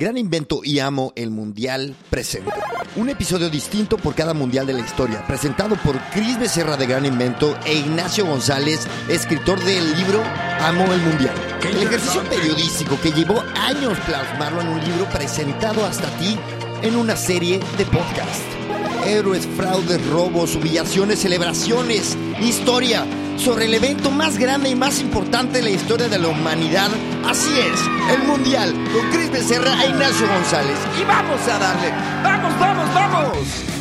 Gran Invento y Amo el Mundial presente. Un episodio distinto por cada mundial de la historia, presentado por Cris Becerra de Gran Invento e Ignacio González, escritor del libro Amo el Mundial. El ejercicio periodístico que llevó años plasmarlo en un libro presentado hasta ti en una serie de podcast. Héroes, fraudes, robos, humillaciones, celebraciones, historia sobre el evento más grande y más importante de la historia de la humanidad. Así es, el Mundial, con Cris Becerra e Ignacio González. Y vamos a darle, vamos, vamos, vamos.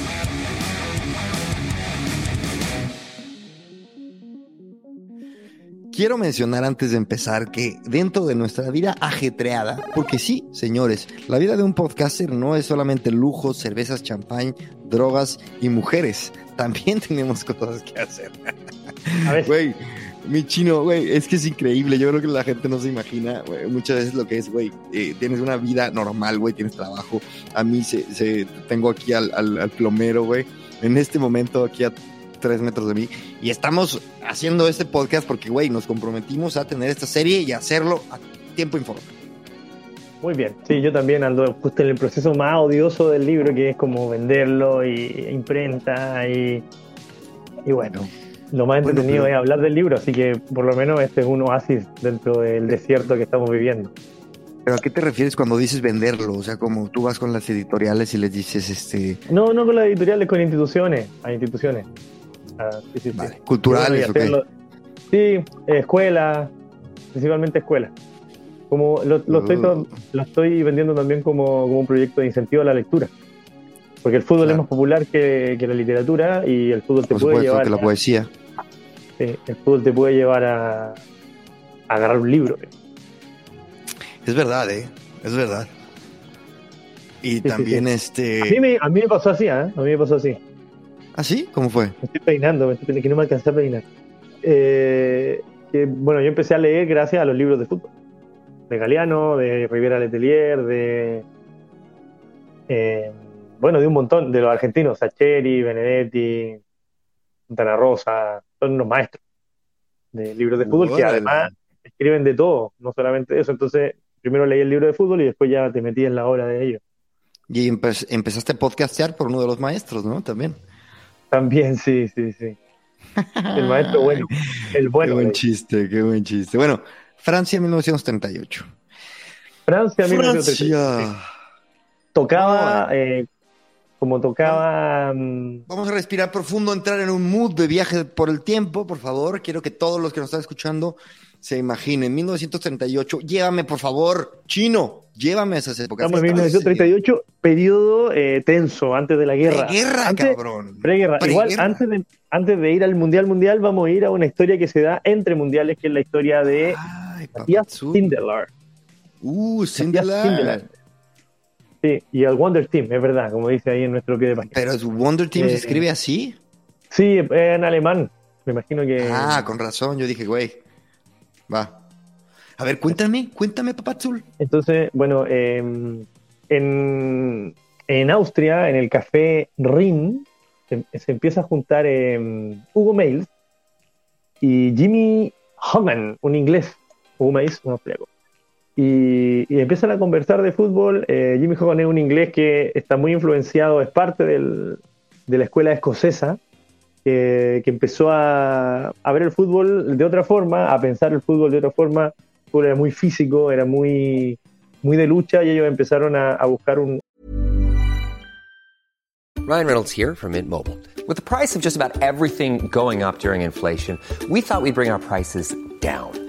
Quiero mencionar antes de empezar que dentro de nuestra vida ajetreada, porque sí, señores, la vida de un podcaster no es solamente lujos, cervezas, champán, drogas y mujeres. También tenemos cosas que hacer. A ver. Güey, mi chino, güey, es que es increíble. Yo creo que la gente no se imagina muchas veces lo que es, güey. Eh, tienes una vida normal, güey, tienes trabajo. A mí se, tengo aquí al, al plomero, güey. En este momento, aquí a tres metros de mí. Y estamos haciendo este podcast porque, güey, nos comprometimos a tener esta serie y hacerlo a tiempo informe. Muy bien, sí, yo también ando justo en el proceso más odioso del libro, que es como venderlo y imprenta y, y bueno, lo más entretenido es hablar del libro, así que por lo menos este es un oasis dentro del desierto que estamos viviendo. ¿Pero a qué te refieres cuando dices venderlo? O sea, como tú vas con las editoriales y les dices este... No, no con las editoriales, con instituciones, a instituciones. Ah, Culturales, Sí, escuela, principalmente escuela. Como lo, estoy, uh. lo estoy vendiendo también como, un proyecto de incentivo a la lectura. Porque el fútbol es más popular que, la literatura y el fútbol te puede llevar. que la poesía. el fútbol te puede llevar a, agarrar un libro. Es verdad, ¿eh? Es verdad. Y también este. A mí, me, a mí me pasó así, ¿eh? A mí me pasó así. ¿Ah, sí? ¿Cómo fue? Me estoy peinando, me estoy peinando, que no me alcancé a peinar. Eh, bueno, yo empecé a leer gracias a los libros de fútbol. De Galeano, de Rivera Letelier, de. Eh, bueno, de un montón, de los argentinos, Sacheri, Benedetti, Santana Rosa, son unos maestros de libros de fútbol que además escriben de todo, no solamente eso. Entonces, primero leí el libro de fútbol y después ya te metí en la obra de ellos. Y empezaste a podcastear por uno de los maestros, ¿no? También. También, sí, sí, sí. El maestro bueno. El bueno. Qué buen chiste, qué buen chiste. Bueno, Francia 1938. Francia 1938. Tocaba, eh, como tocaba... Mm, Vamos a respirar profundo, entrar en un mood de viaje por el tiempo, por favor. Quiero que todos los que nos están escuchando se imaginen. 1938, llévame, por favor, chino. Llévame a esas épocas. Estamos en 1938, periodo eh, tenso, antes de la guerra. Guerra, cabrón. Preguerra. Igual, antes de, antes de ir al Mundial Mundial, vamos a ir a una historia que se da entre mundiales, que es la historia de Matías Sindelar. Uh, Sindelar. Sí, y el Wonder Team, es verdad, como dice ahí en nuestro pie de página. ¿Pero el Wonder Team se eh, escribe así? Sí, en alemán. Me imagino que. Ah, con razón, yo dije, güey. Va. A ver, cuéntame, cuéntame, Papazul. Entonces, bueno, em, en, en, Austria, en el café Rin, se, empieza a juntar em, Hugo Mails y Jimmy Hogan, un inglés. Hugo Mails, un austriaco. Y, empiezan a conversar de fútbol. Eh, Jimmy Hogan es un inglés que está muy influenciado, es parte del, de la escuela escocesa, que, empezó a, a, ver el fútbol de otra forma, a pensar el fútbol de otra forma, era muy físico, era muy, muy de lucha y ellos empezaron a, a buscar un... Ryan Reynolds here from Mint Mobile. With the price of just about everything going up during inflation, we thought we'd bring our prices down.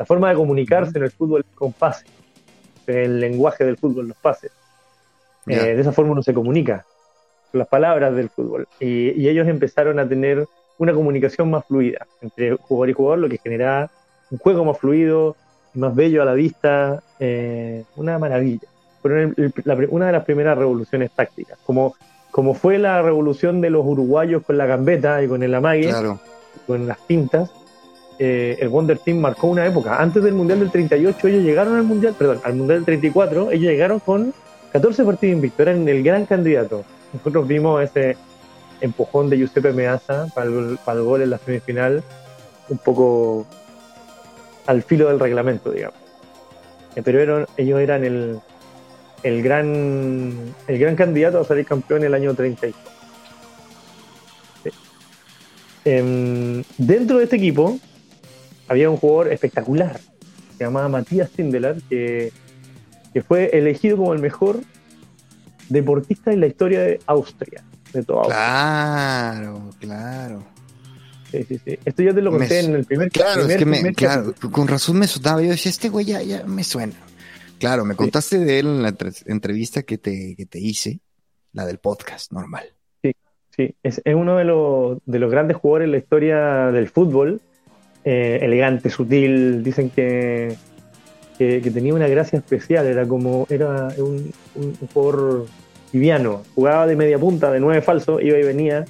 La forma de comunicarse en el fútbol con pases. El lenguaje del fútbol, los pases. Eh, de esa forma uno se comunica, las palabras del fútbol. Y, ellos empezaron a tener una comunicación más fluida entre jugador y jugador, lo que generaba un juego más fluido, más bello a la vista, eh, una maravilla. fueron el- la una de las primeras revoluciones tácticas. Como, como fue la revolución de los uruguayos con la gambeta y con el amague, Claro. con las pintas, eh, el Wonder Team marcó una época. Antes del Mundial del 38, ellos llegaron al Mundial, perdón, al Mundial del 34, ellos llegaron con 14 partidos invictos, eran el gran candidato. Nosotros vimos ese empujón de Giuseppe Meazza para el, para el gol en la semifinal, un poco al filo del reglamento, digamos. Eh, Pero eran- ellos eran el, el, gran, el gran candidato a salir campeón el año 36. Sí. Em, dentro de este equipo había un jugador espectacular, se llamaba Matías Sindelar, que, que fue elegido como el mejor deportista en la historia de Austria, de toda Austria. Claro, claro. Sí, sí, sí. Esto ya te lo conté Me- en el primer Claro, es que me, primer claro, con razón me sonaba. Yo decía, este güey ya, ya me suena. Claro, me contaste de él en la entre- entrevista que te, que te hice, la del podcast, normal. Sí, es, es uno de los, de los grandes jugadores en la historia del fútbol. Eh, elegante, sutil. Dicen que, que, tenía una gracia especial. Era como era un, jugador liviano. Jugaba de media punta, de nueve falso, iba y venía.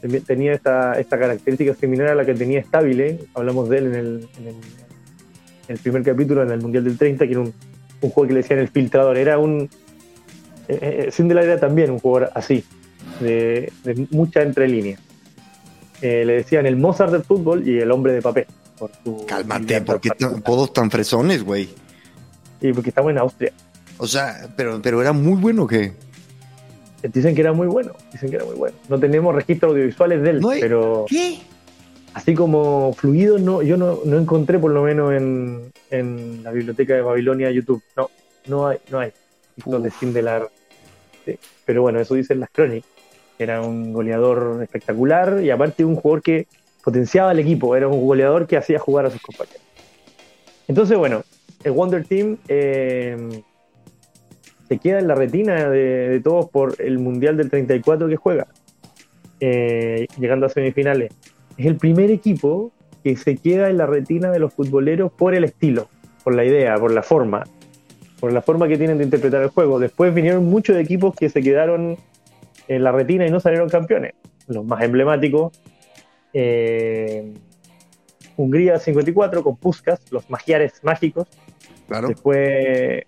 Ten- Tenía esta, esta característica similar a la que tenía Stabile. Hablamos de él en el, en el, en el primer capítulo, en el Mundial del 30, que era un, un juego que le decían el filtrador. Era un. Eh, eh, Sindelar era también un jugador así de, de mucha entrelínea. Eh, le decían el Mozart del fútbol y el hombre de papel. Por su Cálmate, porque todos tan fresones, güey. Y porque estamos en Austria. O sea, pero, pero era muy bueno que. Dicen que era muy bueno, dicen que era muy bueno. No tenemos registros audiovisuales de él, No hay- pero ¿Qué? así como fluido, no, yo no, no encontré por lo menos en, en la biblioteca de Babilonia YouTube. No, no hay, no hay. de. Sindelar. Sí. Pero bueno, eso dicen las crónicas. Era un goleador espectacular y aparte un jugador que potenciaba al equipo. Era un goleador que hacía jugar a sus compañeros. Entonces, bueno, el Wonder Team eh, se queda en la retina de, todos por el Mundial del 34 que juega, eh, llegando a semifinales. Es el primer equipo que se queda en la retina de los futboleros por el estilo, por la idea, por la forma, por la forma que tienen de interpretar el juego. Después vinieron muchos equipos que se quedaron en la retina y no salieron campeones. Los más emblemáticos, eh, Hungría 54 con Puskas, los magiares mágicos. Claro. Después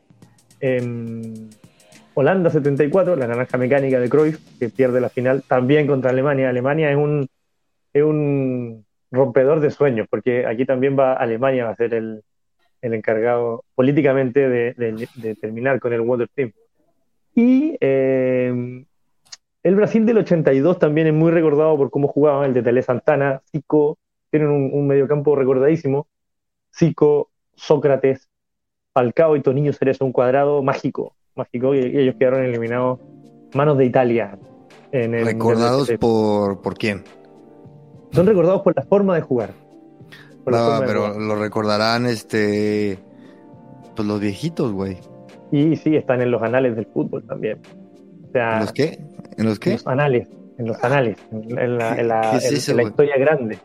em, Holanda 74, la naranja mecánica de Cruyff, que pierde la final también contra Alemania. Alemania es un, es un rompedor de sueños, porque aquí también va Alemania va a ser el, el encargado políticamente de, de- de terminar con el Water Team. Y em, el Brasil del 82 también es muy recordado por cómo jugaba, el de Tele Santana, Zico, tienen un, un mediocampo recordadísimo. Zico, Sócrates, Falcao y Tonillo Cerezo, un cuadrado mágico, mágico, y, y ellos quedaron eliminados manos de Italia. En el Recordados Mundial del 70. por, por quién. Son recordados por la forma de jugar. No, de pero lo recordarán este. Pues los viejitos, güey. Y sí, están en los anales del fútbol también. O sea, ¿En los qué? ¿En los en qué? los anales, en los anales, en, en la, en la- ¿Qué es en- eso, en la historia grande.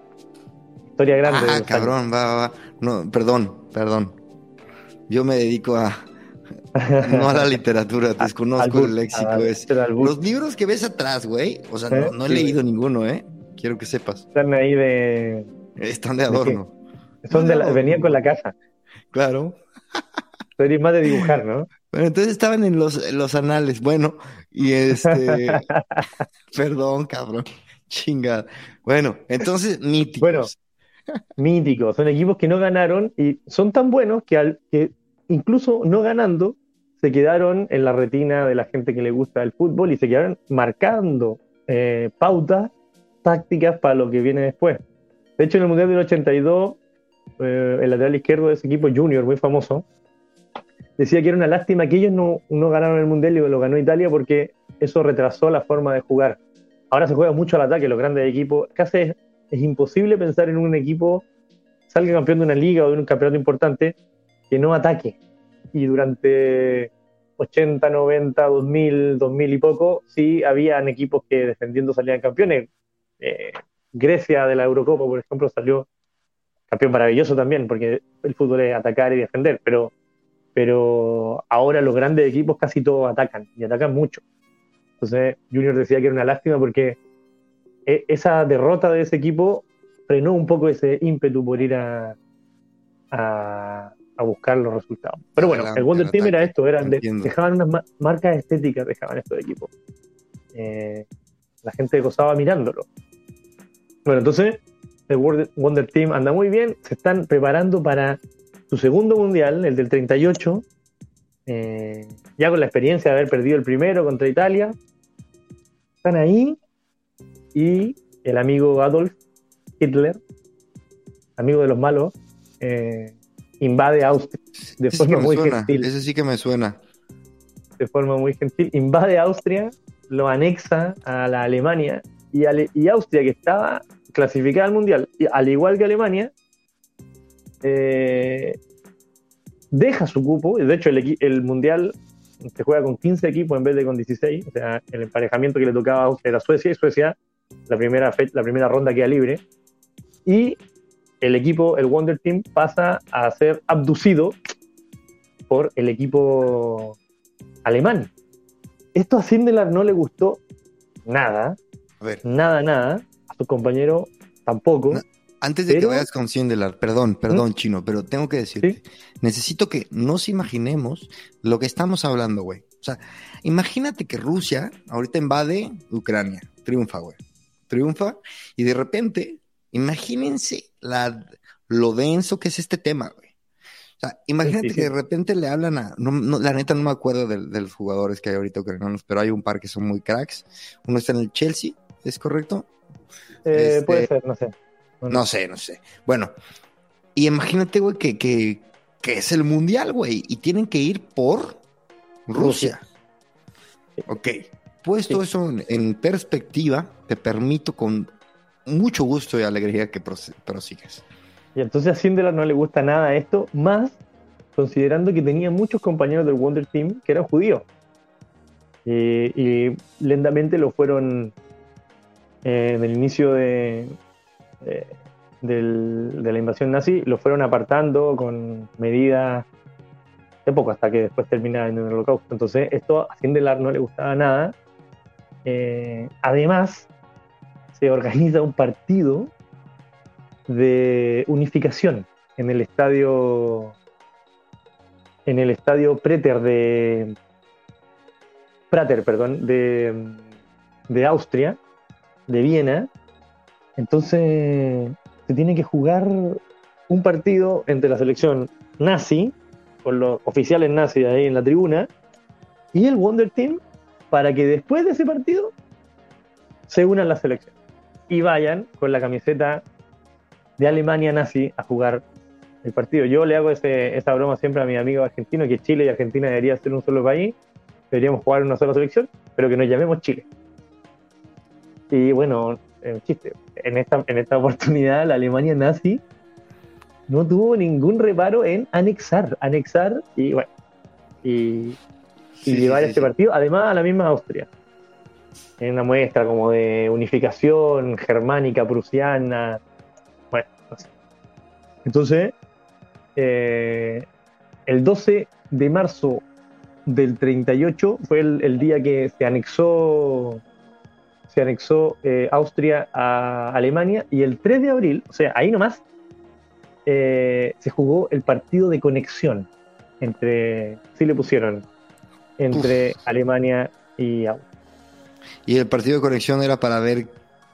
Historia grande. de Ah, los cabrón, va, va, va. No, perdón, perdón. Yo me dedico a. No a la literatura, desconozco el léxico albur. Los libros que ves atrás, güey. O sea, ¿Eh? no, no he Sí, leído ninguno, ¿eh? Quiero que sepas. Están ahí de. Están de adorno. Son de la- venían con la casa. Claro. Tú eres más de dibujar, ¿no? Bueno, entonces estaban en los, en los anales. Bueno, y este. perdón, cabrón. Chingada. Bueno, entonces, míticos. Bueno. Míticos. Son equipos que no ganaron y son tan buenos que, al, que incluso no ganando se quedaron en la retina de la gente que le gusta el fútbol y se quedaron marcando eh, pautas tácticas para lo que viene después. De hecho, en el Mundial del 82, eh, el lateral izquierdo de ese equipo, Junior, muy famoso, decía que era una lástima que ellos no, no ganaron el Mundial y lo ganó Italia porque eso retrasó la forma de jugar. Ahora se juega mucho al ataque, los grandes equipos. Casi es, es imposible pensar en un equipo salga campeón de una liga o de un campeonato importante que no ataque. Y durante 80, 90, 2000, 2000 y poco, sí habían equipos que defendiendo salían campeones. Eh, Grecia de la Eurocopa, por ejemplo, salió campeón maravilloso también, porque el fútbol es atacar y defender, pero pero ahora los grandes equipos casi todos atacan y atacan mucho. Entonces Junior decía que era una lástima porque e- esa derrota de ese equipo frenó un poco ese ímpetu por ir a, a, a buscar los resultados. Pero bueno, Adelante, el Wonder Team era esto, eran de- dejaban unas ma- marcas estéticas, dejaban estos equipos. Eh, la gente gozaba mirándolo. Bueno, entonces el Wonder Team anda muy bien, se están preparando para su segundo mundial, el del 38, eh, ya con la experiencia de haber perdido el primero contra Italia. Están ahí y el amigo Adolf Hitler, amigo de los malos, eh, invade Austria de Ese forma muy suena, gentil. ese sí que me suena. de forma muy gentil, invade Austria, lo anexa a la Alemania y, Ale- y Austria, que estaba clasificada al Mundial, y al igual que Alemania, eh, deja su cupo, y de hecho el, Mundial se juega con 15 equipos en vez de con 16, o sea, el emparejamiento que le tocaba era Suecia, y Suecia la primera, la primera ronda queda libre, y el equipo, el Wonder Team, pasa a ser abducido por el equipo alemán. Esto a Sindelar no le gustó nada, A ver, nada, nada. A su compañero tampoco. No, antes de Pero- que vayas con Sindelar, perdón, perdón, chino, pero tengo que decirte, necesito que nos imaginemos lo que estamos hablando, güey. O sea, imagínate que Rusia ahorita invade Ucrania, triunfa, güey. Triunfa y de repente, imagínense la, lo denso que es este tema, güey. O sea, imagínate Sí, sí, que de repente le hablan a, no, no, la neta no me acuerdo de, de los jugadores que hay ahorita ucranianos, pero hay un par que son muy cracks. Uno está en el Chelsea, ¿es correcto? Eh, este- Puede ser, no sé. No sé, no sé. Bueno, y imagínate, güey, que, que, que es el mundial, güey, y tienen que ir por Rusia. Ok. Puesto Sí. eso en, en perspectiva, te permito con mucho gusto y alegría que prosigas. Y entonces a Sindelar no le gusta nada esto, más considerando que tenía muchos compañeros del Wonder Team que eran judíos. Y, y lentamente lo fueron, eh, en el inicio de, de, la invasión nazi, lo fueron apartando con medidas de poco hasta que después termina en el holocausto. Entonces esto a Sindelar no le gustaba nada. Eh, además, se organiza un partido de unificación en el estadio en el estadio Prater de Prater, perdón, de, de Austria, de Viena. Entonces se tiene que jugar un partido entre la selección nazi, con los oficiales nazis ahí en la tribuna, y el Wonder Team, para que después de ese partido se unan las selecciones y vayan con la camiseta de Alemania nazi a jugar el partido. Yo le hago ese- esa broma siempre a mis amigos argentinos, que Chile y Argentina deberían ser un solo país, deberíamos jugar en una sola selección, pero que nos llamemos Chile. Y bueno, el chiste, en esta, en esta oportunidad la Alemania nazi no tuvo ningún reparo en anexar, anexar y bueno, y, llevar sí, este sí. partido, además a la misma Austria. En una muestra como de unificación germánica, prusiana, bueno, no sé. Entonces, eh, el 12 de marzo del 38 fue el, el día que se anexó se anexó eh, Austria a Alemania y el 3 de abril, o sea, ahí nomás, eh, se jugó el partido de conexión entre, sí le pusieron, entre Alemania y Austria. Y el partido de conexión era para ver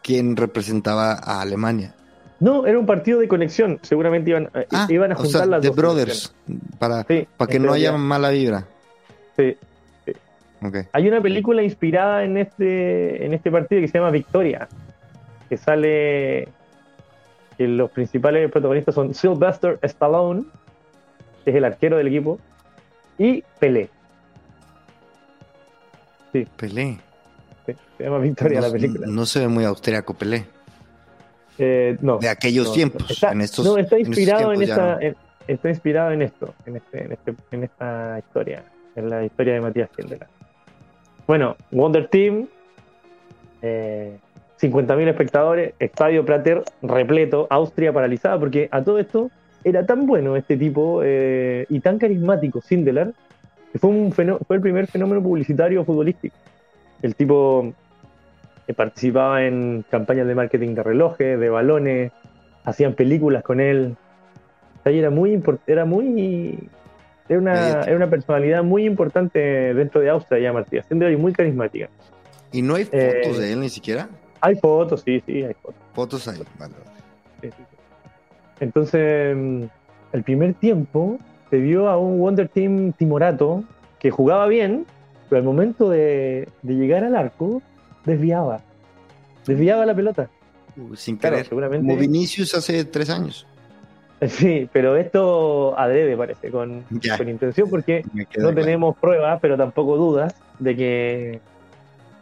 quién representaba a Alemania. No, era un partido de conexión, seguramente iban, eh, Ah, iban a o juntar sea, las de dos Brothers, para. Sí, para que no haya mala vibra. sí. Hay una película inspirada en este, en este partido que se llama Victoria, que sale que los principales protagonistas son Sylvester Stallone, que es el arquero del equipo, y Pelé. Pelé. Sí, se llama Victoria no, la película. no se ve muy austriaco Pelé. Eh, no, De aquellos no, tiempos. Está, en estos, no, está inspirado en, esta, en- está inspirado en esto, en, este, en, este, en esta historia, en la historia de Matías Kindler. Bueno, Wonder Team, eh, 50.000 espectadores, Estadio Prater repleto, Austria paralizada, porque a todo esto era tan bueno este tipo eh, y tan carismático, Sindelar, que fue, un fue el primer fenómeno publicitario futbolístico. El tipo eh, participaba en campañas de marketing de relojes, de balones, hacían películas con él. Era muy era muy era una, era una personalidad muy importante dentro de Austria ya Sindelar y muy carismática. ¿Y no hay fotos Eh, de él ni siquiera? Hay fotos, sí, sí, hay fotos. Fotos hay. Vale. Sí, sí. Entonces, mm, el primer tiempo se vio a un Wonder Team timorato que jugaba bien, pero al momento de, de llegar al arco, desviaba. Desviaba la pelota. Sin Claro, querer. seguramente. Como Vinicius hace tres años. Sí, pero esto adrede parece, con, con intención, porque no claro. tenemos pruebas, pero tampoco dudas de que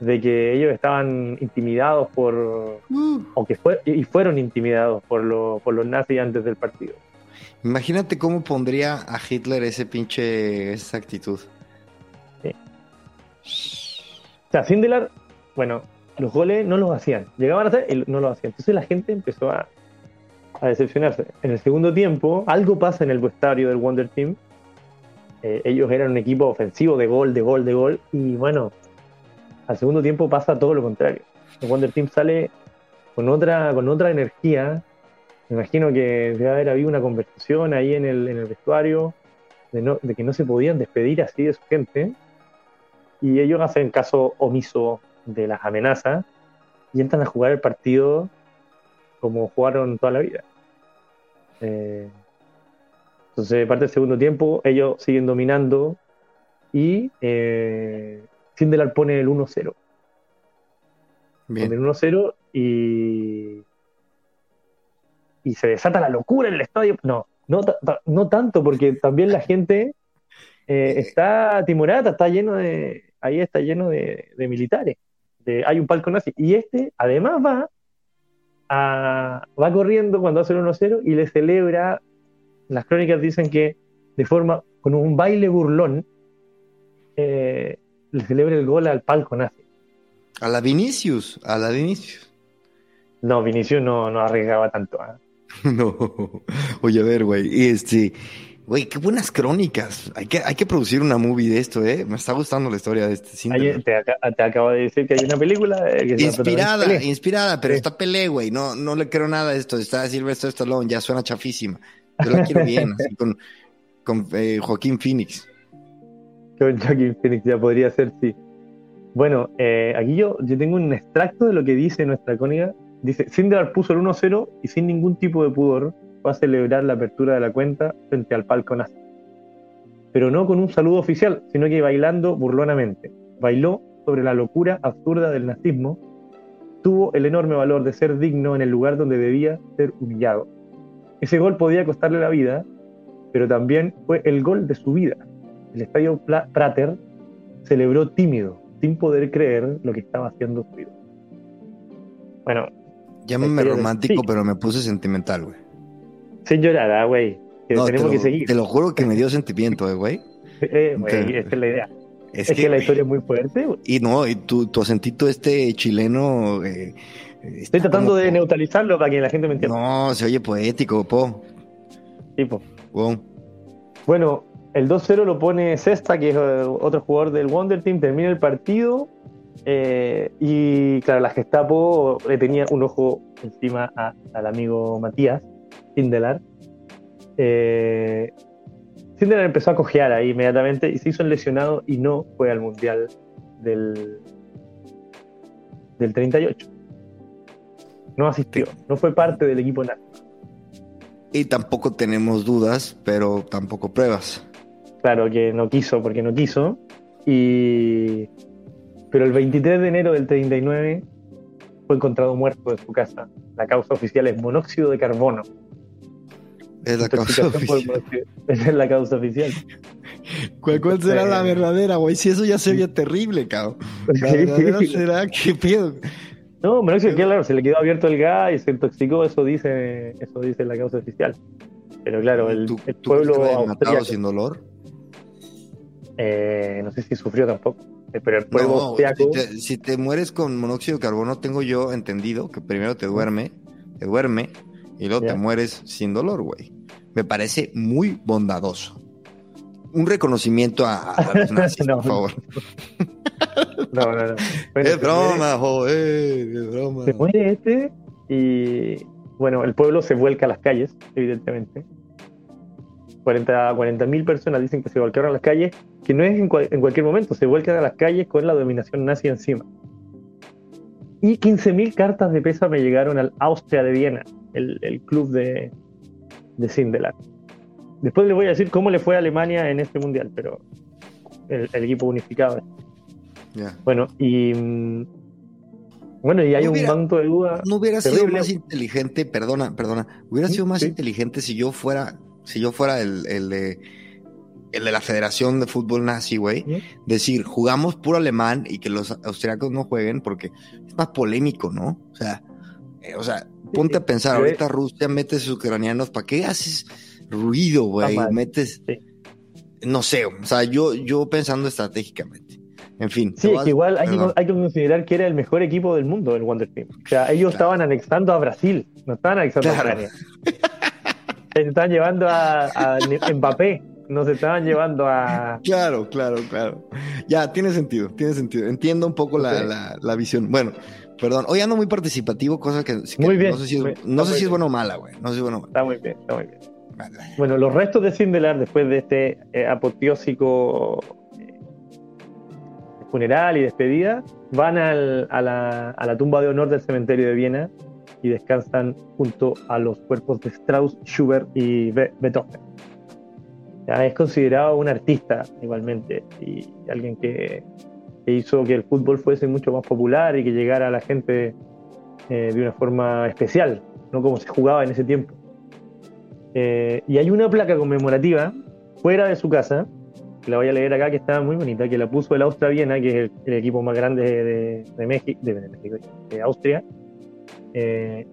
de que ellos estaban intimidados por Uh, o que fue, y fueron intimidados por, lo- por los nazis antes del partido. imagínate cómo pondría a Hitler ese pinche. esa actitud. O sea, Sindelar, bueno, los goles no los hacían. Llegaban a hacer y no los hacían. Entonces la gente empezó a, a decepcionarse. En el segundo tiempo, algo pasa en el vestuario del Wonder Team. Eh, ellos eran un equipo ofensivo de gol, de gol, de gol. Y bueno, al segundo tiempo pasa todo lo contrario. El Wonder Team sale con otra, con otra energía. Me imagino que debe haber habido una conversación ahí en el, en el vestuario de, no- de que no se podían despedir así de su gente y ellos hacen caso omiso de las amenazas y entran a jugar el partido como jugaron toda la vida. Eh, entonces, parte del segundo tiempo, ellos siguen dominando y eh, Sindelar pone el 1-0. Pone el Bien. 1-0 y, y se desata la locura en el estadio. No, no, no tanto, porque también la gente eh, está timorata, está lleno de, ahí está lleno de, de militares. De- hay un palco nazi. Y este, además, va a- va corriendo cuando hace el 1-0 y le celebra. Las crónicas dicen que de forma, con un baile burlón, eh, le celebra el gol al palco nazi. A la Vinicius. A la Vinicius. No, Vinicius no, no arriesgaba tanto. ¿ah? No. Oye, a ver, güey. Este. Güey, qué buenas crónicas. Hay que, hay que producir una movie de esto, ¿eh? Me está gustando la historia de este te, aca- te acabo de decir que hay una película eh, que Inspirada, inspirada, pero Sí. está Pelé, güey. No, no le creo nada a esto. Está Silvestre Stallone, ya suena chafísima. Yo la quiero bien, así con, con eh, Joaquín Phoenix. Con Joaquin Phoenix ya podría ser, sí. Bueno, eh, aquí yo, yo tengo un extracto de lo que dice nuestra cónica. Dice, Sindelar puso el 1-0 y sin ningún tipo de pudor fue a celebrar la apertura de la cuenta frente al palco nazi. Pero no con un saludo oficial, sino que bailando burlonamente. Bailó sobre la locura absurda del nazismo. Tuvo el enorme valor de ser digno en el lugar donde debía ser humillado. Ese gol podía costarle la vida, pero también fue el gol de su vida. El estadio Prater celebró tímido, sin poder creer lo que estaba haciendo su ídolo. Bueno, Llámame romántico, sí. pero me puse sentimental, güey. Sin llorar, güey. Que No, te tenemos lo, que seguir. te lo juro que me dio sentimiento, eh, güey. Eh, güey, te- esta es la idea. Es, Es, que, la historia es muy fuerte. güey. Y no, y tu, tu acentito este chileno. eh, Estoy tratando de neutralizarlo para que la gente me entienda. No, se oye poético, po. Tipo. Wow. Bueno, el 2-0 lo pone Cesta, que es eh, otro jugador del Wonder Team. Termina el partido. eh, y claro, la Gestapo le tenía un ojo encima a- al amigo Matías Sindelar. Eh, Sindelar empezó a cojear ahí inmediatamente y se hizo el lesionado y no fue al Mundial del, del 38. No asistió, no fue parte del equipo nazi. Y tampoco tenemos dudas, pero tampoco pruebas. Claro que no quiso porque no quiso. Y... Pero el 23 de enero del 39 fue encontrado muerto en su casa. La causa oficial es monóxido de carbono. Es la causa oficial. Esa es la causa oficial. ¿Cuál, cuál será la Eh. verdadera, güey? Si eso ya se veía terrible, cabrón. La verdadera será, ¿qué pedo? No, monóxido, claro, se le quedó abierto el gas y se intoxicó, eso dice, eso dice la causa oficial. Pero claro, el, ¿Tú, el tú pueblo que matado sin dolor? eh, no sé si sufrió tampoco, eh, pero el pueblo No, austriaco, si te, si te mueres con monóxido de carbono, tengo yo entendido que primero te duerme, te duerme, y luego te mueres sin dolor, güey. Me parece muy bondadoso. Un reconocimiento a, a los nazis, No, por favor. No, no, no. Bueno, es broma, joder, es broma. Se muere este y bueno, el pueblo se vuelca a las calles, evidentemente. 40 mil personas dicen que se volcaron a las calles, que no es en, cual- en cualquier momento, se vuelcan a las calles con la dominación nazi encima. Y 15.000 cartas de pésame llegaron al Austria de Viena, el, el club de, de Sindelar. Después les voy a decir cómo le fue a Alemania en este mundial, pero el, el equipo unificado. Ya. Bueno, y bueno, y hay No un hubiera- manto de duda. No hubiera sido terrible. más inteligente, perdona, perdona, hubiera sido más sí. inteligente si yo fuera, si yo fuera el, el de el de la Federación de Fútbol Nazi, güey. ¿Sí? Decir, jugamos puro alemán y que los austriacos no jueguen porque es más polémico, ¿no? O sea, o sea, ponte a pensar, ahorita Rusia mete sus ucranianos, ¿para qué haces ruido, güey? Metes, no sé, o sea, yo, yo pensando estratégicamente. En fin. Sí, es vas- que igual hay que, perdón. hay que considerar que era el mejor equipo del mundo, el Wonder Team. O sea, ellos Claro. estaban anexando a Brasil, no estaban anexando Claro. a Ucrania. Se estaban llevando a, a Mbappé, no se estaban llevando a. Claro, claro, claro. Ya, tiene sentido, tiene sentido. Entiendo un poco la, la, la visión. Bueno, perdón. Hoy ando muy participativo, cosa que, que Muy bien, no sé si es, no sé si es bueno o mala, güey. No sé si es bueno o mala. Está muy bien, está muy bien. Vale. Bueno, los restos de Sindelar, después de este eh, apoteósico eh, funeral y despedida, van al- a, la, a la tumba de honor del cementerio de Viena y descansan junto a los cuerpos de Strauss, Schubert y Be- Beethoven. Ya es considerado un artista igualmente y alguien que, que hizo que el fútbol fuese mucho más popular y que llegara a la gente eh, de una forma especial, no como se jugaba en ese tiempo. Eh, y hay una placa conmemorativa fuera de su casa, que la voy a leer acá, que está muy bonita, que la puso el Austria Viena, que es el, equipo más grande de, México, de, México, de Austria. Eh,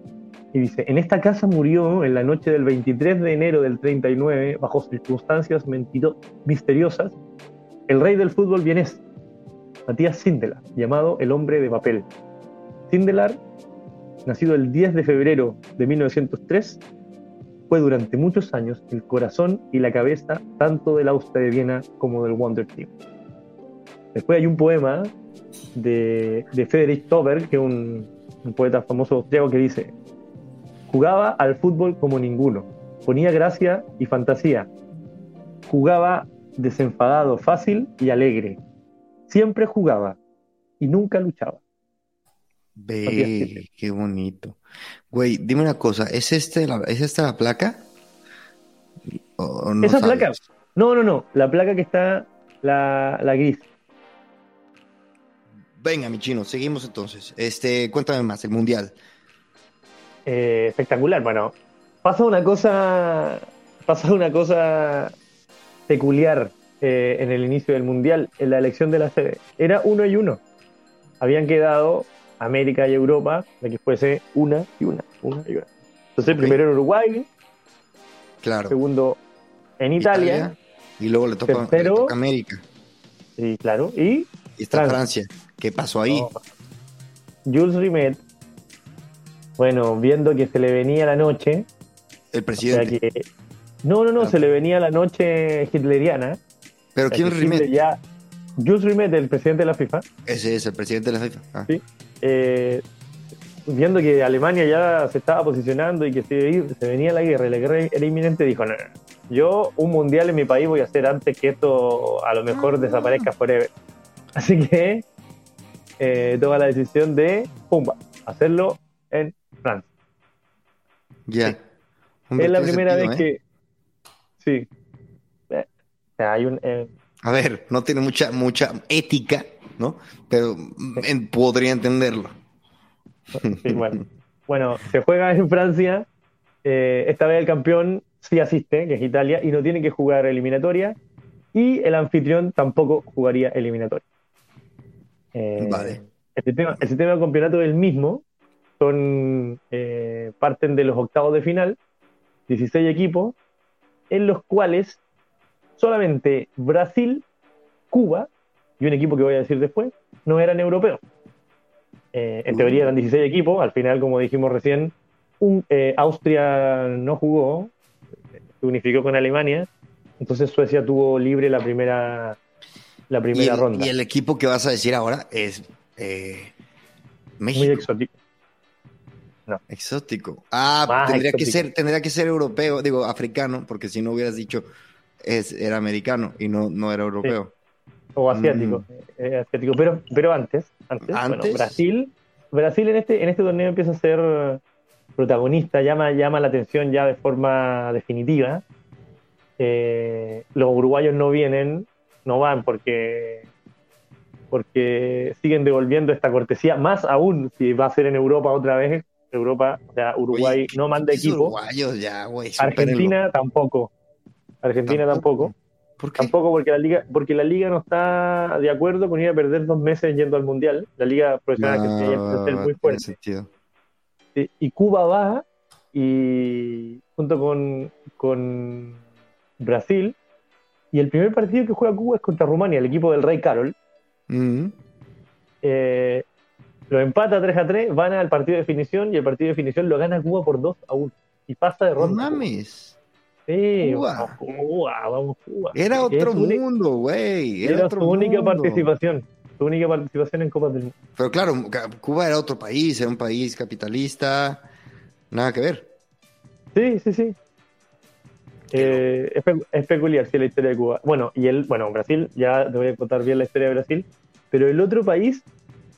y dice, en esta casa murió en la noche del 23 de enero del 39, bajo circunstancias misteriosas, el rey del fútbol vienés, Matías Sindelar, llamado el hombre de papel. Sindelar, nacido el 10 de febrero de 1903, fue durante muchos años el corazón y la cabeza tanto del Austria de Viena como del Wonder Team. Después hay un poema de, de Friedrich Tauber, que es un, un poeta famoso austriaco, que dice: Jugaba al fútbol como ninguno, ponía gracia y fantasía, jugaba desenfadado, fácil y alegre, siempre jugaba y nunca luchaba. Ve, qué bonito. Güey, dime una cosa, ¿es, este la, ¿es esta la placa? ¿O, o no Esa sabes? placa, no, no, no, la placa que está, la, la gris. Venga, mi chino, seguimos entonces. Este, cuéntame más, el mundial. Eh, espectacular. Bueno, pasa una cosa, pasa una cosa peculiar eh, en el inicio del mundial, en la elección de la sede. Era uno y uno. Habían quedado América y Europa de que fuese una y una, una y una. Entonces, primero en Uruguay, Claro. segundo en Italia, Y luego le toca, le Tercero. toca América. y claro, y Y está Francia. Francia. ¿Qué pasó ahí? No. Jules Rimet, bueno, viendo que se le venía la noche, El o sea presidente. que no, no, no, Ah. se le venía la noche hitleriana. Pero ¿quién que es Rimet? Hitler Ya, Jules Rimet, el presidente de la FIFA, Ese es el presidente de la FIFA. Ah. Sí. eh, viendo que Alemania ya se estaba posicionando y que se, se venía la guerra y la guerra era inminente, dijo, no, yo un mundial en mi país voy a hacer antes que esto a lo mejor desaparezca forever. Así que eh, toma la decisión de, pumba, hacerlo en Francia. Ya. Sí. Es la primera sentido, vez ¿eh? que... Sí. Eh, o sea, hay un... eh, A ver, no tiene mucha, mucha ética, ¿no? Pero en- podría entenderlo. Sí, bueno. Bueno, se juega en Francia. eh, esta vez el campeón sí asiste, que es Italia, y no tiene que jugar eliminatoria. Y el anfitrión tampoco jugaría eliminatoria. Eh, Vale. El sistema, el sistema de campeonato es el mismo. Son, eh, parten de los octavos de final, 16 equipos, en los cuales solamente Brasil, Cuba y un equipo que voy a decir después no eran europeos. Eh, en teoría eran 16 equipos, al final, como dijimos recién, un, eh, Austria no jugó, se unificó con Alemania. Entonces Suecia tuvo libre la primera, la Y primera el, ronda. y el equipo que vas a decir ahora es eh, México. Muy exótico. Exótico. Ah, Más tendría que ser, tendría que ser europeo, digo, africano, porque si no hubieras dicho es, era americano y no, no era europeo. O asiático. eh, asiático. Pero, pero antes, antes. Brasil, Brasil en este, en este torneo empieza a ser protagonista, llama, llama la atención ya de forma definitiva. Eh, los uruguayos no vienen, no van porque porque siguen devolviendo esta cortesía, más aún si va a ser en Europa otra vez. Europa, o sea, Uruguay Oye, no manda equipo. uruguayos ya. Argentina tampoco. Argentina tampoco. ¿Por qué? Tampoco porque la liga, porque la liga no está de acuerdo con ir a perder dos meses yendo al mundial. La liga profesional que ya empieza a ser No, muy tiene fuerte. sentido. Sí, Y Cuba va y junto con, con Brasil. Y el primer partido que juega Cuba es contra Rumania, el equipo del Rey Carol. Mm. Eh, lo empata 3 a 3, van al partido de definición y el partido de definición lo gana Cuba por 2 a 1. Y pasa de No ronda. mames. Sí, Cuba. vamos Cuba, vamos Cuba. Era otro uni- mundo, güey. Era, Era otro su única mundo. participación. Su única participación en Copa del Mundo. Pero claro, Cuba era otro país, era un país capitalista. Nada que ver. Sí, sí, sí. Eh, es, pe- es peculiar, sí, la historia de Cuba. Bueno, y el, bueno, Brasil, ya te voy a contar bien la historia de Brasil, pero el otro país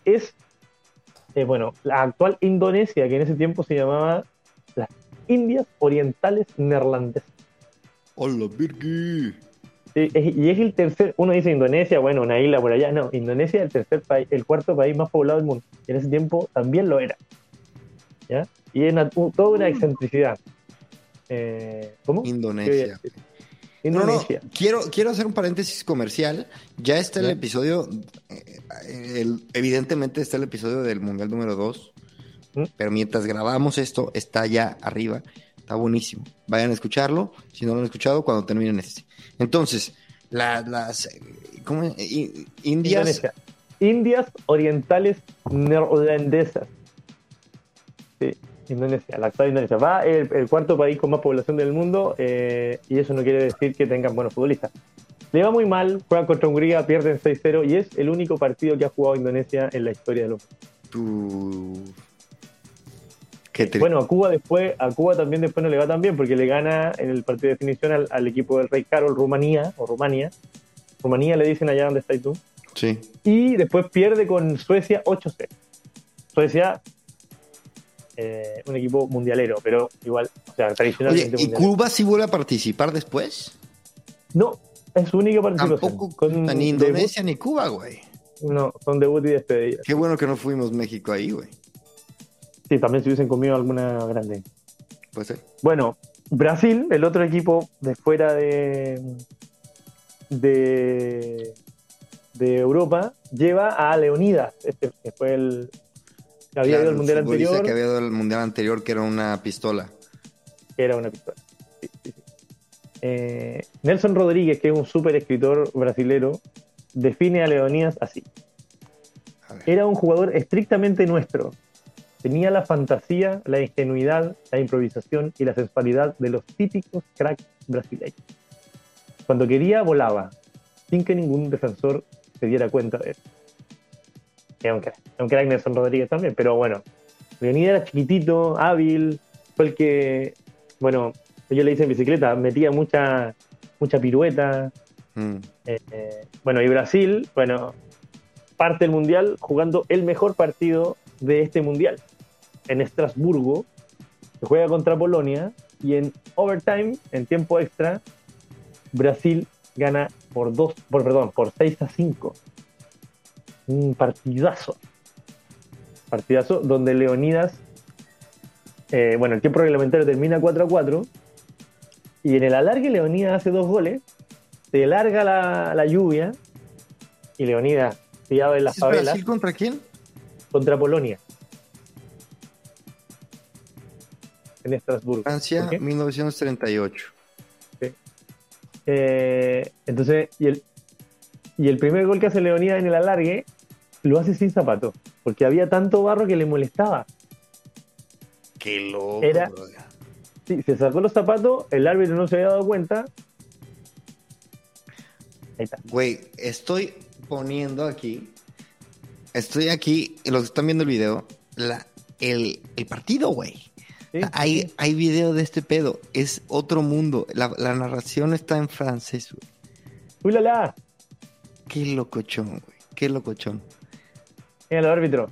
es, eh, bueno, la actual Indonesia, que en ese tiempo se llamaba las Indias Orientales Neerlandesas. Hola. Sí, es- y es el tercer, uno dice Indonesia, bueno, una isla por allá, no, Indonesia es el tercer país, el cuarto país más poblado del mundo, y en ese tiempo también lo era. ¿Ya? Y es una- toda una excentricidad. Eh, ¿Cómo? Indonesia. Indonesia. quiero, quiero hacer un paréntesis comercial. Ya está el episodio, eh, el- evidentemente está el episodio del Mundial número 2, ¿Mm? pero mientras grabamos esto, está ya arriba. Está buenísimo. Vayan a escucharlo, si no lo han escuchado, cuando terminen este. Entonces, la- las, eh, ¿cómo? es? I- Indias, Indonesia. Indias Orientales Neerlandesas. Sí, Indonesia, la actual Indonesia. Va el, el cuarto país con más población del mundo eh, y eso no quiere decir que tengan buenos futbolistas. Le va muy mal, juegan contra Hungría, pierden 6-0 y es el único partido que ha jugado Indonesia en la historia del mundo. Qué Bueno, a Cuba después, a Cuba también después no le va tan bien porque le gana en el partido de definición al, al equipo del Rey Carol, Rumanía o Rumania. Rumanía le dicen allá donde estás tú. sí. Y después pierde con Suecia 8-0. Suecia, eh, un equipo mundialero, pero igual, o sea, Oye, tradicionalmente ¿y mundialero. Cuba sí vuelve a participar después? No, es su única participación. Tampoco Con ni Indonesia ni Cuba, güey. no, con debut y despedida. Qué bueno que no fuimos México ahí, güey. Sí, también se hubiesen comido alguna grande. Puede ser. Bueno, Brasil, el otro equipo de fuera de, de, de Europa, lleva a Leonidas, este, que fue el que había Claro, ido al mundial anterior. que había ido al mundial anterior, que era una pistola. que era una pistola. Sí, sí, sí. Eh, Nelson Rodríguez, que es un súper escritor brasilero, define a Leonidas así. A. Era un jugador estrictamente nuestro. Tenía la fantasía, la ingenuidad, la improvisación y la sensualidad de los típicos cracks brasileños. Cuando quería, volaba, sin que ningún defensor se diera cuenta de eso. Era un crack, era un crack Nelson Rodríguez también, pero bueno, Leonidas era chiquitito, hábil, fue el que, bueno, yo le hice en bicicleta, metía mucha, mucha pirueta, Mm. eh, eh, bueno, y Brasil, bueno, parte del mundial jugando el mejor partido de este mundial en Estrasburgo, se juega contra Polonia y en overtime, en tiempo extra, Brasil gana por dos, por perdón, por 6 a 5. Un partidazo. Partidazo donde Leonidas, eh, bueno, el tiempo reglamentario termina 4 a 4 y en el alargue Leonidas hace dos goles se larga la, la lluvia y Leonidas, pillado en las ¿Es favelas, Brasil contra quién? contra Polonia. En Estrasburgo. Francia, ¿Por qué? 1938. Eh, entonces, y el, y el primer gol que hace Leonidas en el alargue lo hace sin zapato, porque había tanto barro que le molestaba. Qué loco. Era-. Sí, se sacó los zapatos, el árbitro no se había dado cuenta. Ahí está. Güey, estoy poniendo aquí. Estoy aquí, los que están viendo el video, la, el, el partido, güey. Sí, hay, sí. hay video de este pedo. Es otro mundo. La, la narración está en francés, güey. ¡Uy, la, la! Qué locochón, güey. Qué locochón. El árbitro.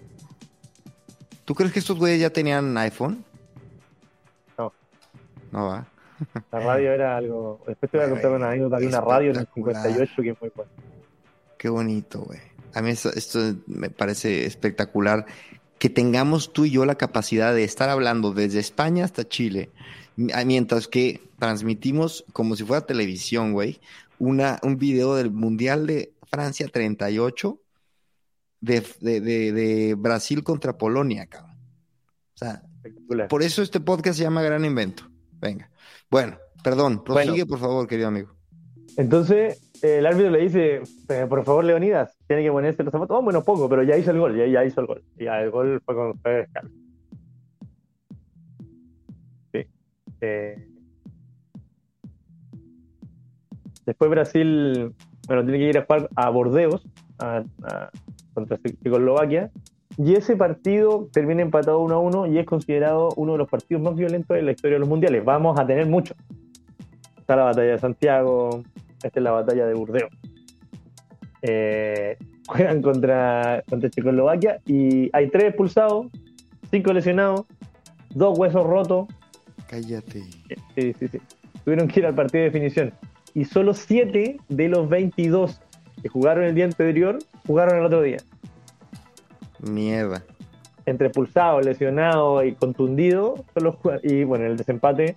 ¿Tú crees que estos güeyes ya tenían iPhone? No. No va. La radio era algo. Después te voy a contar una anécdota de una radio en el espectacular. 58 que es muy buena. Qué bonito, güey. A mí esto, esto me parece espectacular. Que tengamos tú y yo la capacidad de estar hablando desde España hasta Chile, mi- mientras que transmitimos como si fuera televisión, güey, una, un video del Mundial de Francia 38 de, de, de, de Brasil contra Polonia, cabrón. O sea, por eso este podcast se llama Gran Invento. Venga. Bueno, perdón, prosigue Bueno. por favor, querido amigo. Entonces, el árbitro le dice, "Eh, por favor, Leonidas, tiene que ponerse los zapatos. Oh, bueno, poco, pero ya hizo el gol, ya, hizo el gol. Ya el gol fue con fue. Sí. Eh, Después Brasil, bueno, tiene que ir a jugar a Bordeos a- a- contra Checoslovaquia. Y ese partido termina empatado 1 a 1 y es considerado uno de los partidos más violentos de la historia de los mundiales. Vamos a tener muchos. Está la batalla de Santiago, esta es la batalla de Burdeos. Eh, juegan contra, contra Checoslovaquia y hay tres expulsados, cinco lesionados, dos huesos rotos. Cállate. Sí, sí, sí. Tuvieron que ir al partido de definición. Y solo siete de los 22 que jugaron el día anterior jugaron el otro día. Mierda. Entre expulsados, lesionados y contundidos. Solo y bueno, el desempate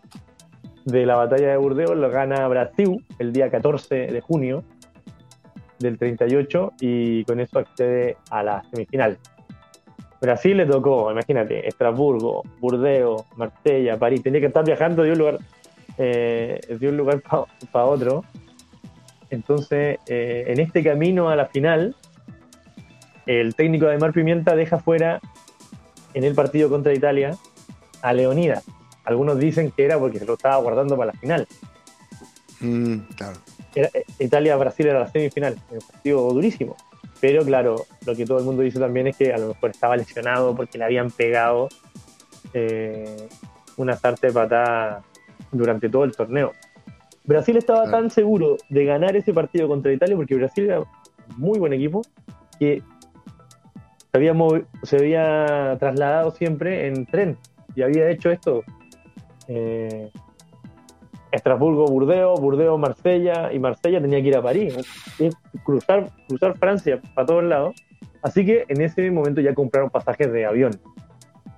de la batalla de Burdeos lo gana Brasil el día 14 de junio del 38 y con eso accede a la semifinal. Brasil le tocó, imagínate, Estrasburgo, Burdeos, Marsella, París. Tenía que estar viajando de un lugar, eh, para otro. Entonces, eh, en este camino a la final, el técnico de Mar Pimienta deja fuera en el partido contra Italia a Leonidas. Algunos dicen que era porque se lo estaba guardando para la final. Mm, claro. Eh, Italia-Brasil era la semifinal, un partido durísimo. Pero claro, lo que todo el mundo dice también es que a lo mejor estaba lesionado porque le habían pegado eh, una sarta de patada durante todo el torneo. Brasil estaba Claro. tan seguro de ganar ese partido contra Italia porque Brasil era un muy buen equipo que se había, se había trasladado siempre en tren y había hecho esto. Eh, Estrasburgo, Burdeos, Burdeos, Marsella y Marsella tenía que ir a París, cruzar, cruzar Francia para todos lados. Así que en ese momento ya compraron pasajes de avión,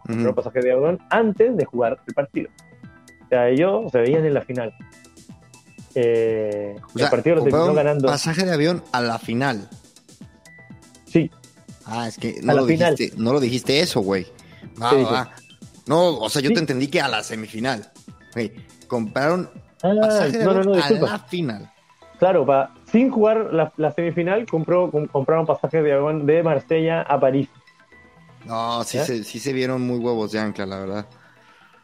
compraron pasajes de avión antes de jugar el partido. O sea, ellos se veían en la final. Eh, O sea, el partido lo terminó ganando. Pasaje de avión a la final. Sí, Ah, es que no, lo final. dijiste, no lo dijiste eso, güey. Va, va. No, o sea, yo Sí. te entendí que a la semifinal. Compraron Ah, pasaje de no, no, no, a la final. Claro, pa- sin jugar la, la semifinal, compró, com- compraron pasajes de avión de Marsella a París. No, sí se, sí se vieron muy huevos de ancla, la verdad.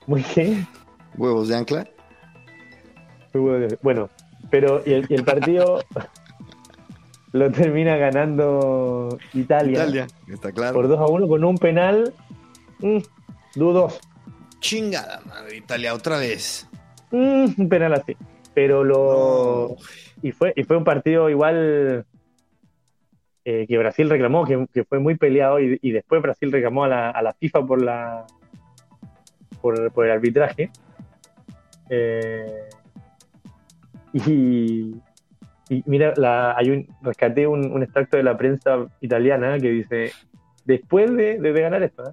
Muy bien. Huevos de ancla. Bueno, pero y el, y el partido lo termina ganando Italia, Italia, está claro. por 2 a 1 con un penal mm, dudoso. Chingada madre, Italia, otra vez. Mm, un penal así. Pero lo. No. Y, fue, y fue un partido igual eh, que Brasil reclamó, que, que fue muy peleado, y, y después Brasil reclamó a la, a la FIFA por la por, por el arbitraje. Eh, y, y mira, la, hay un, rescaté un, un extracto de la prensa italiana que dice: después de, de- de ganar esto, ¿eh?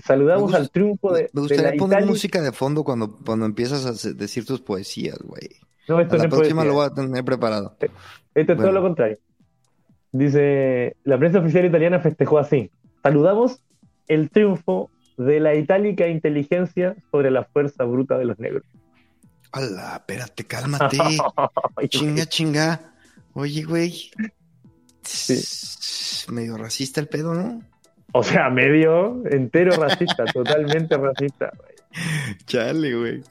Saludamos gusta- al triunfo de, Me de gustaría la poner Italia. música de fondo cuando, cuando empiezas a decir tus poesías, güey. No, A esto no la es próxima lo voy a tener preparado. Esto es todo lo contrario. Dice, la prensa oficial italiana festejó así. Saludamos el triunfo de la itálica inteligencia sobre la fuerza bruta de los negros. Hola, espérate, cálmate. Chinga, chinga. Oye, güey. Medio racista el pedo, ¿no? O sea, medio entero racista, totalmente racista. güey. Chale, güey.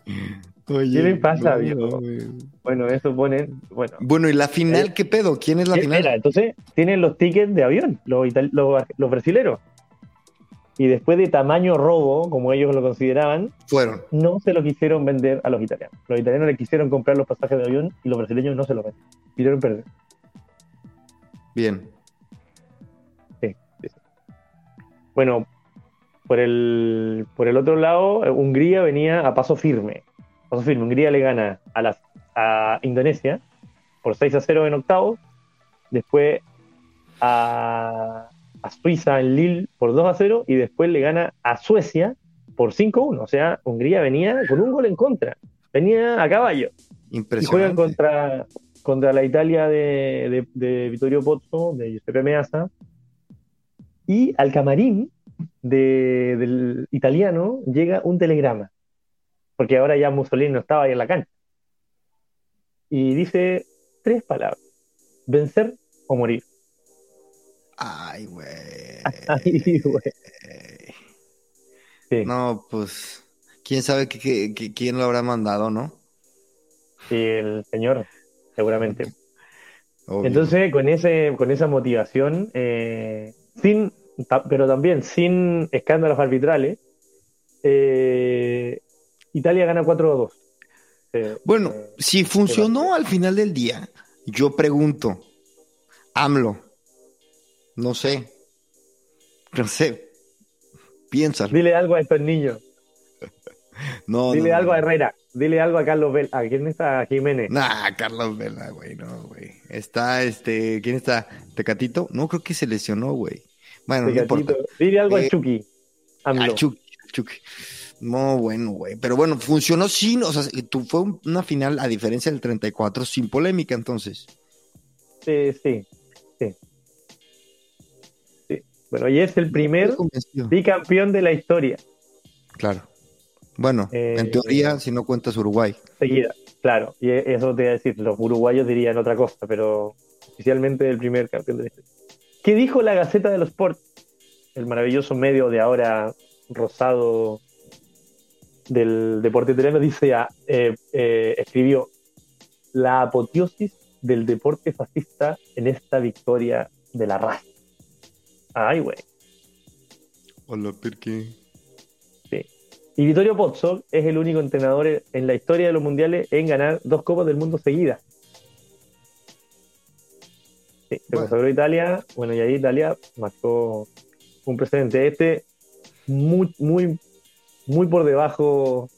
Oye, ¿Qué le pasa, viejo? Bueno, eso pone. Bueno. bueno, ¿y la final eh, qué pedo? ¿Quién es la final? Mira, entonces tienen los tickets de avión, los, los, los brasileros. Y después de tamaño robo, como ellos lo consideraban, fueron. No se lo quisieron vender a los italianos. Los italianos le quisieron comprar los pasajes de avión y los brasileños no se los vendieron. Quisieron perder. Bien. Bueno, por el, por el otro lado, Hungría venía a paso firme. Paso firme. Hungría le gana a, las, a Indonesia por 6 a 0 en octavos. Después a, a Suiza en Lille por 2 a 0. Y después le gana a Suecia por 5 a 1. O sea, Hungría venía con un gol en contra. Venía a caballo. Impresionante. Y juegan contra, contra la Italia de, Vittorio Pozzo, de Giuseppe Meazza, y al camarín del italiano llega un telegrama, porque ahora ya Mussolini no estaba ahí en la cancha. Y dice tres palabras, vencer o morir. Ay, güey. Ay, güey. No, pues, quién sabe quién lo habrá mandado, ¿no? Sí, el señor seguramente. Entonces, con, ese, con esa motivación, eh, sin, pero también sin escándalos arbitrales, eh, Italia gana 4-2. Eh, bueno, si funcionó al final del día, yo pregunto, AMLO, no sé, no sé, piénsalo. Dile algo a estos niños. no, Dile algo a Herrera. Dile algo a Carlos Vela. ¿A quién está Jiménez? Nah, Carlos Vela, güey, no, güey. Está, este, ¿quién está? ¿Tecatito? No, creo que se lesionó, güey. Bueno, no importa. Dile algo a eh, Chucky. A Chucky, Chucky. No, bueno, güey. Pero bueno, funcionó sin, o sea, tú, fue una final, a diferencia del 34, sin polémica, entonces. Sí, sí, sí. sí. Bueno, y es el primer bicampeón de la historia. Claro. Bueno, en eh, teoría, si no cuentas Uruguay. Seguida, claro. Y eso te iba a decir, los uruguayos dirían otra cosa, pero oficialmente el primer campeón de la historia. ¿Qué dijo la Gaceta de los Sports? El maravilloso medio de ahora rosado del deporte italiano dice, ah, eh, eh, escribió, la apoteosis del deporte fascista en esta victoria de la raza. Ay, güey. Hola, ¿por qué? Y Vittorio Pozzo es el único entrenador en la historia de los mundiales en ganar dos Copas del Mundo seguidas. Sí, se consagró Italia, bueno, y ahí Italia marcó un precedente. Este, muy, muy, muy por debajo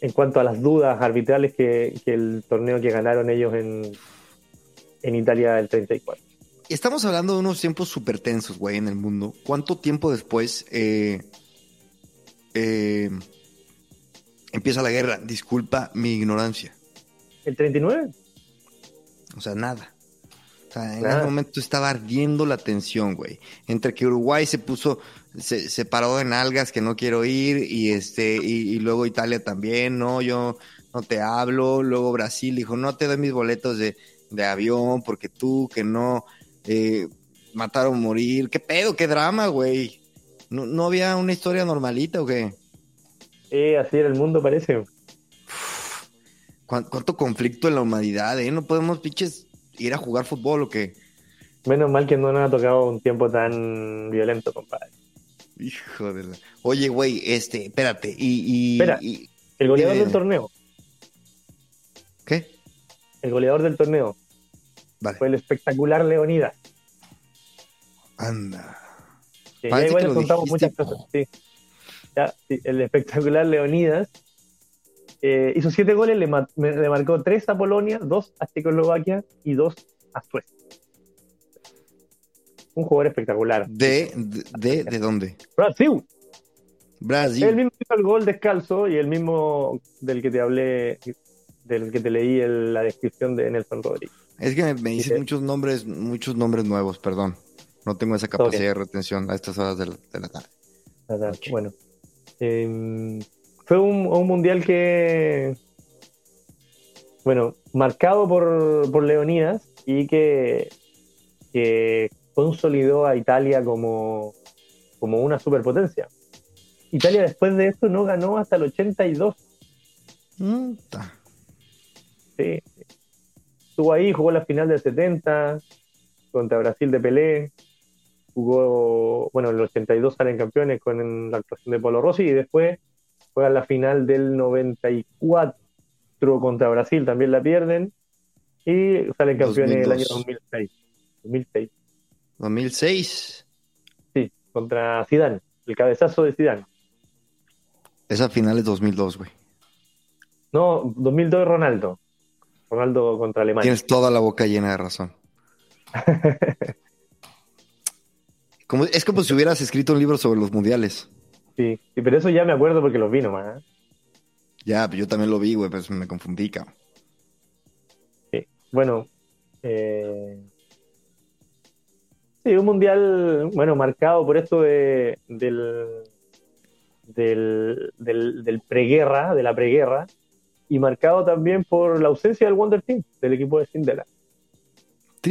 en cuanto a las dudas arbitrales que, el torneo que ganaron ellos en, en Italia del 34. Estamos hablando de unos tiempos súper tensos, güey, en el mundo. ¿Cuánto tiempo después eh, eh, empieza la guerra. Disculpa mi ignorancia. ¿El 39? O sea, nada. Sea, en ese momento estaba ardiendo la tensión, güey. Entre que Uruguay se puso, se, paró en algas que no quiero ir, y este, y, luego Italia también, no, yo no te hablo. Luego Brasil dijo, no te doy mis boletos de, avión, porque tú que no eh, mataron morir. ¿Qué pedo? ¿Qué drama, güey? ¿No, ¿No había una historia normalita o qué? Eh, así era el mundo, parece. ¿Cuánto conflicto en la humanidad, eh? No podemos, pinches, ir a jugar fútbol o qué. Menos mal que no nos ha tocado un tiempo tan violento, compadre. Hijo de la... Oye, güey, este, espérate, y... y Espera, el goleador del torneo. ¿Qué? El goleador del torneo. Fue el espectacular Leonidas. Anda. Sí, ya igual contamos muchas cosas, sí el espectacular Leonidas eh, hizo siete goles, le, marcó tres a Polonia, dos a Checoslovaquia y dos a Suecia. Un jugador espectacular. ¿De, de, de, dónde? Brasil. Brasil. El mismo hizo el gol descalzo y el mismo del que te hablé, del que te leí la descripción de Nelson Rodríguez. Es que me, dicen muchos nombres, muchos nombres nuevos, perdón. No tengo esa capacidad de retención a estas horas de la, tarde. Bueno, Em, fue un, mundial que, bueno, marcado por, por Leonidas y que, consolidó a Italia como, como una superpotencia. Italia después de esto no ganó hasta el 82. Mm. Sí. Estuvo ahí, jugó la final del 70 contra Brasil de Pelé. Jugó, bueno, en el 82 salen campeones con la actuación de Polo Rossi y después juegan la final del 94 contra Brasil, también la pierden. Y salen campeones el año 2002. 2006. 2006, 2006. sí, contra Zidane, el cabezazo de Zidane. Esa final es 2002, güey. No, 2002 Ronaldo. Ronaldo contra Alemania. Tienes toda la boca llena de razón. Como, es como si hubieras escrito un libro sobre los mundiales. Sí, sí, pero eso ya me acuerdo porque los vi nomás. ¿eh? Ya, pues yo también lo vi, güey, pero me confundí, cabrón. Sí. Bueno, eh, sí, un mundial, bueno, marcado por esto de, del, del, del, del preguerra, de la preguerra, y marcado también por la ausencia del Wonder Team, del equipo de.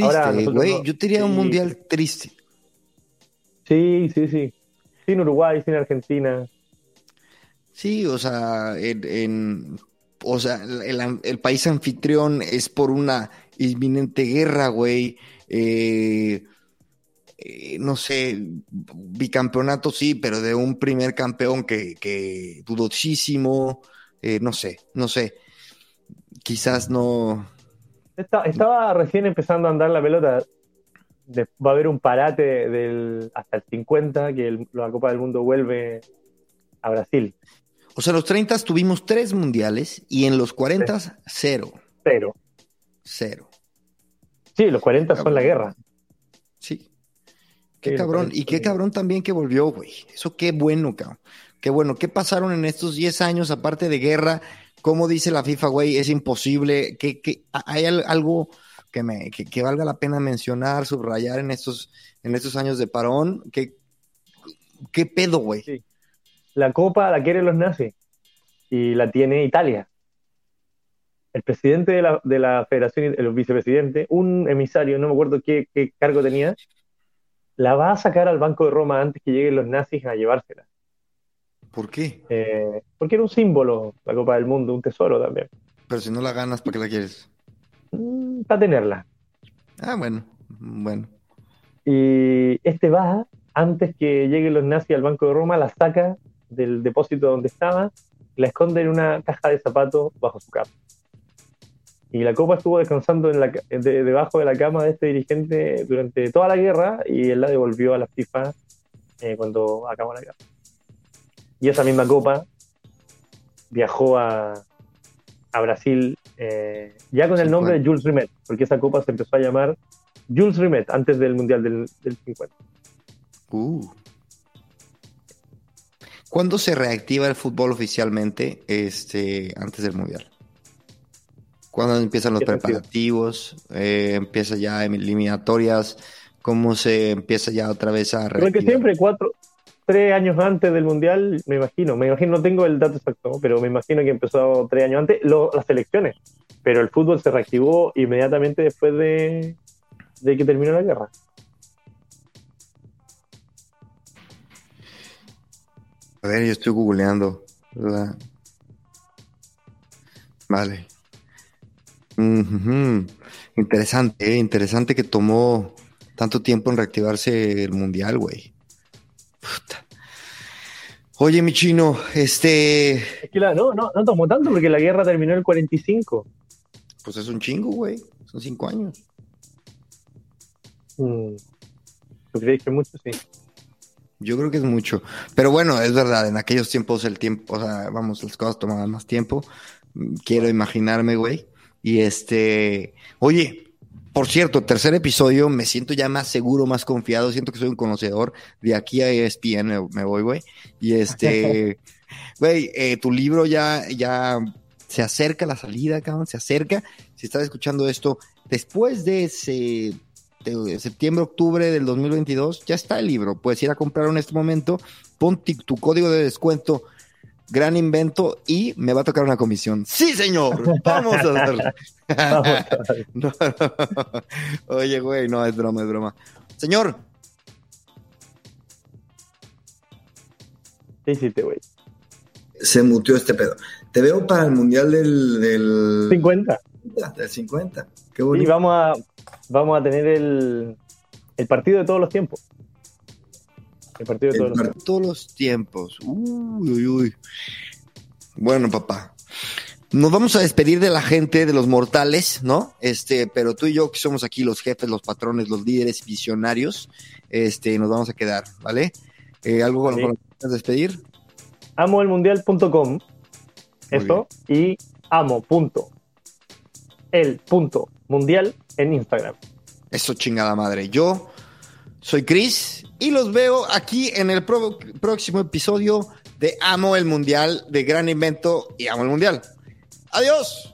Ahora, Triste, güey. no- Yo tenía un sí. mundial triste. Sí, sí, sí. Sin Uruguay, sin Argentina. Sí, o sea, en, en- o sea, el, el país anfitrión es por una inminente guerra, güey. Eh, eh, no sé, bicampeonato sí, pero de un primer campeón que, que dudosísimo. Eh, no sé, no sé. Quizás no. Esta- estaba recién empezando a andar la pelota. De- va a haber un parate del, hasta el 50, que el- la Copa del Mundo vuelve a Brasil. O sea, en los 30 tuvimos tres mundiales y en los 40 cero. Pero, Cero. sí, los 40 son la guerra. Sí. Qué Sí, cabrón. 40 Y qué cabrón también que volvió, güey. Eso qué bueno, cabrón. Qué bueno. ¿Qué pasaron en estos 10 años, aparte de guerra? ¿Cómo dice la FIFA, güey? Es imposible. ¿Qué, qué- hay al- algo que, me, que, que valga la pena mencionar, subrayar en estos, en estos años de parón? ¿Qué, qué pedo, güey? Sí. La Copa la quieren los nazis y la tiene Italia. El presidente de la, de la federación, el vicepresidente, un emisario, no me acuerdo qué, qué cargo tenía, la va a sacar al Banco de Roma antes que lleguen los nazis a llevársela. ¿Por qué? Eh, porque era un símbolo, la Copa del Mundo, un tesoro también. Pero si no la ganas, ¿para qué la quieres? Mm, para tenerla. Ah, bueno. Bueno. Y este va, antes que lleguen los nazis al Banco de Roma, la saca del depósito donde estaba, la esconde en una caja de zapatos bajo su cama. Y la copa estuvo descansando en la, de- debajo de la cama de este dirigente durante toda la guerra y él la devolvió a la FIFA eh, cuando acabó la guerra. Y esa misma copa viajó a, a Brasil eh, ya con el nombre de Jules Rimet, porque esa copa se empezó a llamar Jules Rimet antes del Mundial del, del 50. Uh. ¿Cuándo se reactiva el fútbol oficialmente este, antes del Mundial? ¿Cuándo empiezan los preparativos? Eh, ¿Empieza ya eliminatorias? ¿Cómo se empieza ya otra vez a Creo que reactivar? siempre cuatro, tres años antes del Mundial, me imagino, me imagino, no tengo el dato exacto, pero me imagino que empezó tres años antes las elecciones, pero el fútbol se reactivó inmediatamente después de, que terminó la guerra. A ver, yo estoy googleando. la- Vale. Interesante, eh, interesante que tomó tanto tiempo en reactivarse el mundial, güey. Oye, mi chino, este, Es que la, no, no, no tomó tanto porque la guerra terminó en el 45. pues es un chingo, güey. Son cinco años. Mm. ¿Tú crees que mucho? Sí. Yo creo que es mucho. Pero bueno, es verdad, en aquellos tiempos el tiempo, o sea, vamos, las cosas tomaban más tiempo. Mm, Quiero imaginarme, güey. Y este, oye, por cierto, tercer episodio, me siento ya más seguro, más confiado, siento que soy un conocedor. De aquí a ESPN me, me voy, güey. Y este, güey, eh, tu libro ya, ya se acerca la salida, cabrón, se acerca. Si estás escuchando esto después de ese de septiembre, octubre del 2022, ya está el libro. Puedes ir a comprarlo en este momento, pon tu código de descuento, gran invento, y me va a tocar una comisión. ¡Sí, señor! ¡Vamos a hacerlo! Vamos a ver. No, Oye, güey, no, es broma, es broma. Señor. ¿Qué hiciste, güey? Se muteó este pedo. Te veo para el mundial del, del 50. del 50. Qué Y bonito. vamos a, vamos a tener el, el partido de todos los tiempos. El partido de todos El los tiempos. todos los tiempos. Uy, uy, uy. Bueno, papá. Nos vamos a despedir de la gente, de los mortales, ¿no? Este, pero tú y yo, que somos aquí los jefes, los patrones, los líderes visionarios, este, nos vamos a quedar, ¿vale? Eh, ¿Algo con Sí. lo que quieras despedir? amoelmundial.com esto y amo.el.mundial en Instagram. Eso chingada madre. Yo soy Chris y los veo aquí en el próximo episodio de Amo el Mundial, de Gran Invento y Amo el Mundial. Adiós.